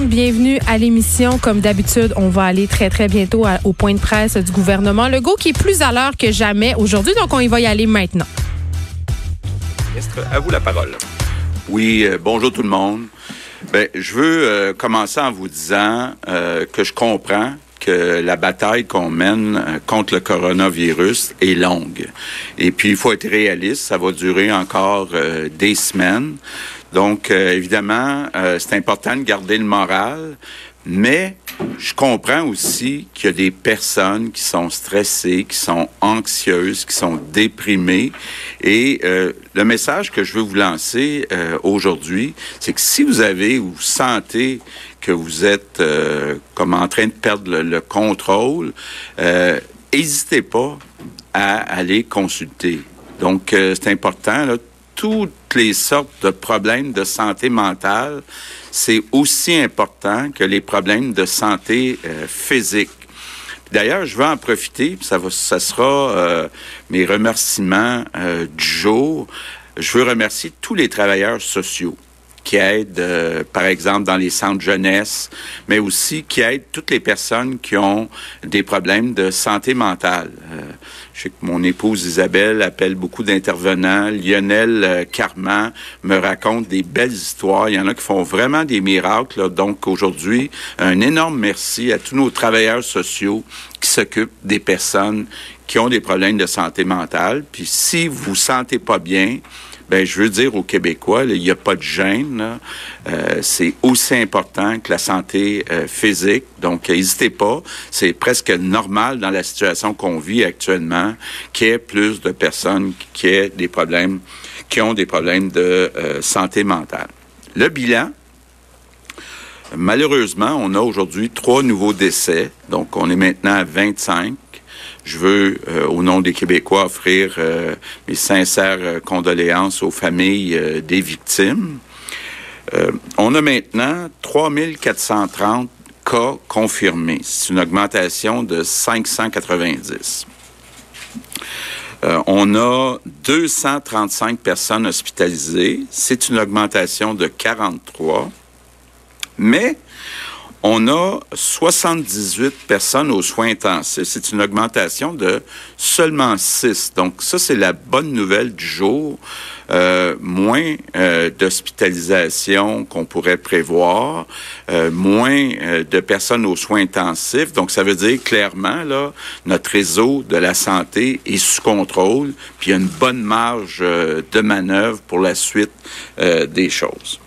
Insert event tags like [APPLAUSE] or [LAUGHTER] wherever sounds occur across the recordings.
Monde, bienvenue à l'émission. Comme d'habitude, on va aller très, très bientôt à- au point de presse du gouvernement. Le go qui est plus à l'heure que jamais aujourd'hui, donc on y va y aller maintenant. Ministre, à vous la parole. Oui, euh, bonjour tout le monde. Ben, je veux euh, commencer en vous disant euh, que je comprends que la bataille qu'on mène contre le coronavirus est longue. Et puis, il faut être réaliste, ça va durer encore euh, des semaines. Donc, euh, évidemment, euh, c'est important de garder le moral, mais je comprends aussi qu'il y a des personnes qui sont stressées, qui sont anxieuses, qui sont déprimées. Et euh, le message que je veux vous lancer euh, aujourd'hui, c'est que si vous avez ou vous sentez que vous êtes euh, comme en train de perdre le, le contrôle, euh, n'hésitez pas à aller consulter. Donc, euh, c'est important, là, toutes les sortes de problèmes de santé mentale, c'est aussi important que les problèmes de santé euh, physique. D'ailleurs, je vais en profiter, ça, va, ça sera euh, mes remerciements euh, du jour. Je veux remercier tous les travailleurs sociaux qui aident, euh, par exemple, dans les centres jeunesse, mais aussi qui aident toutes les personnes qui ont des problèmes de santé mentale. Euh, je sais que mon épouse Isabelle appelle beaucoup d'intervenants. Lionel euh, Carman me raconte des belles histoires. Il y en a qui font vraiment des miracles. là. Donc aujourd'hui, un énorme merci à tous nos travailleurs sociaux qui s'occupent des personnes qui ont des problèmes de santé mentale. Puis si vous vous sentez pas bien, ben, je veux dire aux Québécois, il n'y a pas de gêne. Euh, c'est aussi important que la santé euh, physique. Donc, n'hésitez pas. C'est presque normal dans la situation qu'on vit actuellement qu'il y ait plus de personnes qui aient des problèmes, qui ont des problèmes de euh, santé mentale. Le bilan, malheureusement, on a aujourd'hui trois nouveaux décès. Donc, on est maintenant à 25. Je veux, euh, au nom des Québécois, offrir euh, mes sincères euh, condoléances aux familles des victimes. On a maintenant 3430 cas confirmés. C'est une augmentation de 590. Euh, on a 235 personnes hospitalisées. C'est une augmentation de 43. Mais on a 78 personnes aux soins intensifs. C'est une augmentation de seulement 6. Donc ça, c'est la bonne nouvelle du jour. Euh, moins euh, d'hospitalisation qu'on pourrait prévoir, euh, moins euh, de personnes aux soins intensifs. Donc ça veut dire clairement, là, notre réseau de la santé est sous contrôle, puis il y a une bonne marge de manœuvre pour la suite des choses.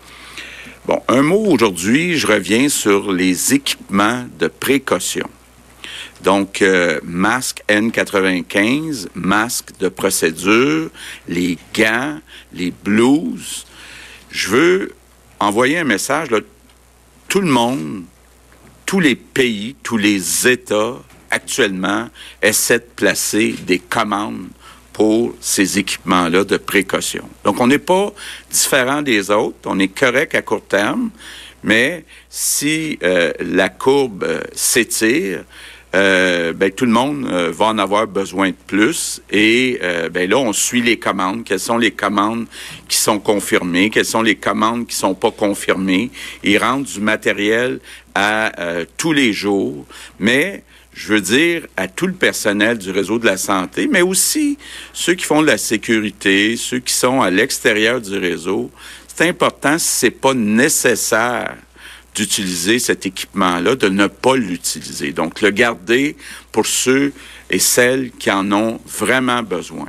Bon, un mot aujourd'hui, je reviens sur les équipements de précaution. Donc, euh, masque N95, masque de procédure, les gants, les blouses. Je veux envoyer un message, tout le monde, tous les pays, tous les États actuellement essaient de placer des commandes pour ces équipements-là de précaution. Donc, on n'est pas différent des autres, on est correct à court terme, mais si euh, la courbe euh, s'étire, euh, ben, tout le monde euh, va en avoir besoin de plus. Et euh, ben, là, on suit les commandes. Quelles sont les commandes qui sont confirmées? Quelles sont les commandes qui sont pas confirmées? Ils rendent du matériel à euh, tous les jours. Mais je veux dire à tout le personnel du réseau de la santé, mais aussi ceux qui font de la sécurité, ceux qui sont à l'extérieur du réseau. C'est important si c'est pas nécessaire d'utiliser cet équipement-là, de ne pas l'utiliser. Donc, le garder pour ceux et celles qui en ont vraiment besoin.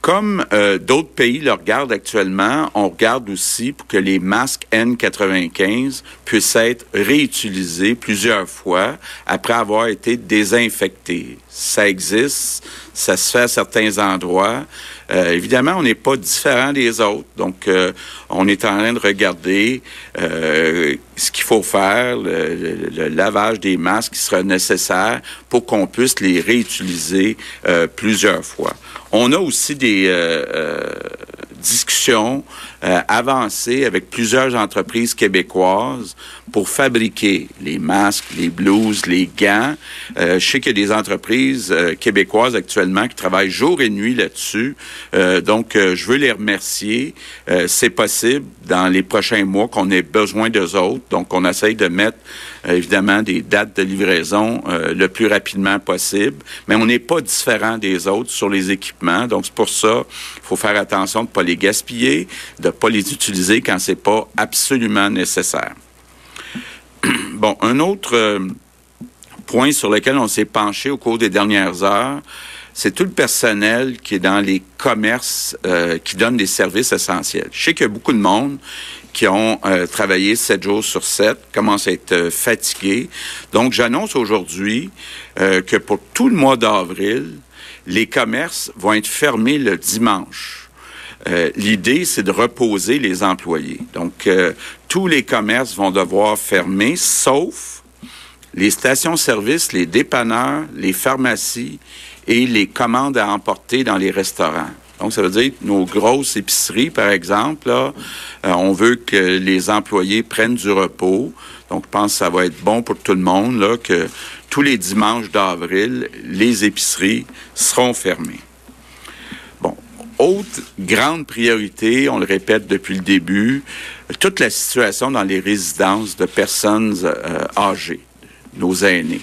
Comme euh, d'autres pays le regardent actuellement, on regarde aussi pour que les masques N95 puissent être réutilisés plusieurs fois après avoir été désinfectés. Ça existe, ça se fait à certains endroits. Euh, évidemment, on n'est pas différent des autres. Donc, euh, on est en train de regarder euh, ce qu'il faut faire, le, lavage des masques qui sera nécessaire pour qu'on puisse les réutiliser plusieurs fois. On a aussi des discussions euh, avancées avec plusieurs entreprises québécoises pour fabriquer les masques, les blouses, les gants. Euh, je sais qu'il y a des entreprises euh, québécoises actuellement qui travaillent jour et nuit là-dessus. Euh, donc, euh, je veux les remercier. C'est possible dans les prochains mois qu'on ait besoin d'eux autres. Donc, on essaye de mettre évidemment des dates de livraison le plus rapidement possible. Mais on n'est pas différent des autres sur les équipements. Donc, c'est pour ça qu'il faut faire attention de ne pas les gaspiller, de ne pas les utiliser quand c'est pas absolument nécessaire. [CLEARS THROAT] Bon, un autre euh, point sur lequel on s'est penché au cours des dernières heures, c'est tout le personnel qui est dans les commerces euh, qui donnent des services essentiels. Je sais qu'il y a beaucoup de monde qui ont euh, travaillé sept jours sur sept, commencent à être fatigués. Donc, j'annonce aujourd'hui que pour tout le mois d'avril, les commerces vont être fermés le dimanche. L'idée, c'est de reposer les employés. Donc, tous les commerces vont devoir fermer, sauf les stations-service, les dépanneurs, les pharmacies et les commandes à emporter dans les restaurants. Donc, ça veut dire nos grosses épiceries, par exemple, euh, on veut que les employés prennent du repos. Donc, je pense que ça va être bon pour tout le monde, que tous les dimanches d'avril, les épiceries seront fermées. Autre grande priorité, on le répète depuis le début, toute la situation dans les résidences de personnes euh, âgées, nos aînés.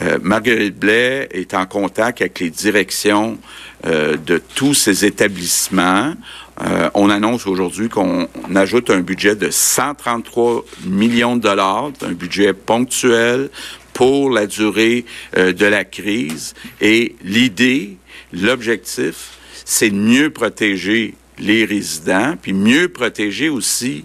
Euh, Marguerite Blais est en contact avec les directions euh, de tous ces établissements. on annonce aujourd'hui qu'on ajoute un budget de 133 millions de dollars, un budget ponctuel pour la durée de la crise. Et l'idée, l'objectif, c'est de mieux protéger les résidents, puis mieux protéger aussi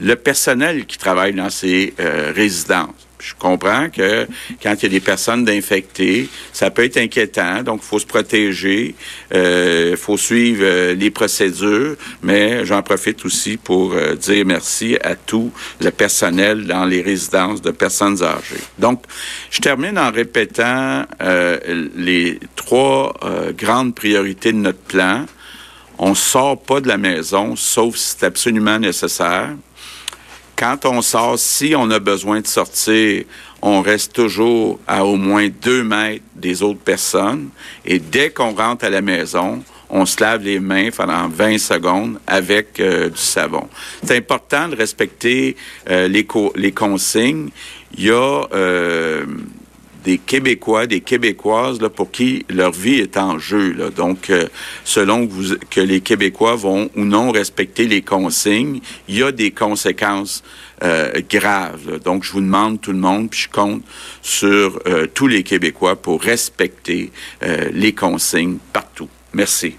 le personnel qui travaille dans ces euh, résidences. Je comprends que quand il y a des personnes infectées, ça peut être inquiétant, donc il faut se protéger, il euh, faut suivre euh, les procédures, mais j'en profite aussi pour dire merci à tout le personnel dans les résidences de personnes âgées. Donc, je termine en répétant les trois grandes priorités de notre plan. On sort pas de la maison, sauf si c'est absolument nécessaire. Quand on sort, si on a besoin de sortir, on reste toujours à au moins deux mètres des autres personnes. Et dès qu'on rentre à la maison, on se lave les mains pendant 20 secondes avec euh, du savon. C'est important de respecter euh, les, les consignes. Il y a euh, des Québécois, des Québécoises là, pour qui leur vie est en jeu. Là. Donc, euh, selon que, vous, que, les Québécois vont ou non respecter les consignes, il y a des conséquences euh, graves. Donc, je vous demande tout le monde, puis je compte sur euh, tous les Québécois pour respecter les consignes partout. Merci.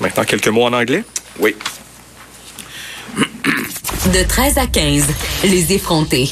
Maintenant, quelques mots en anglais? Oui. De 13 à 15, les effrontés.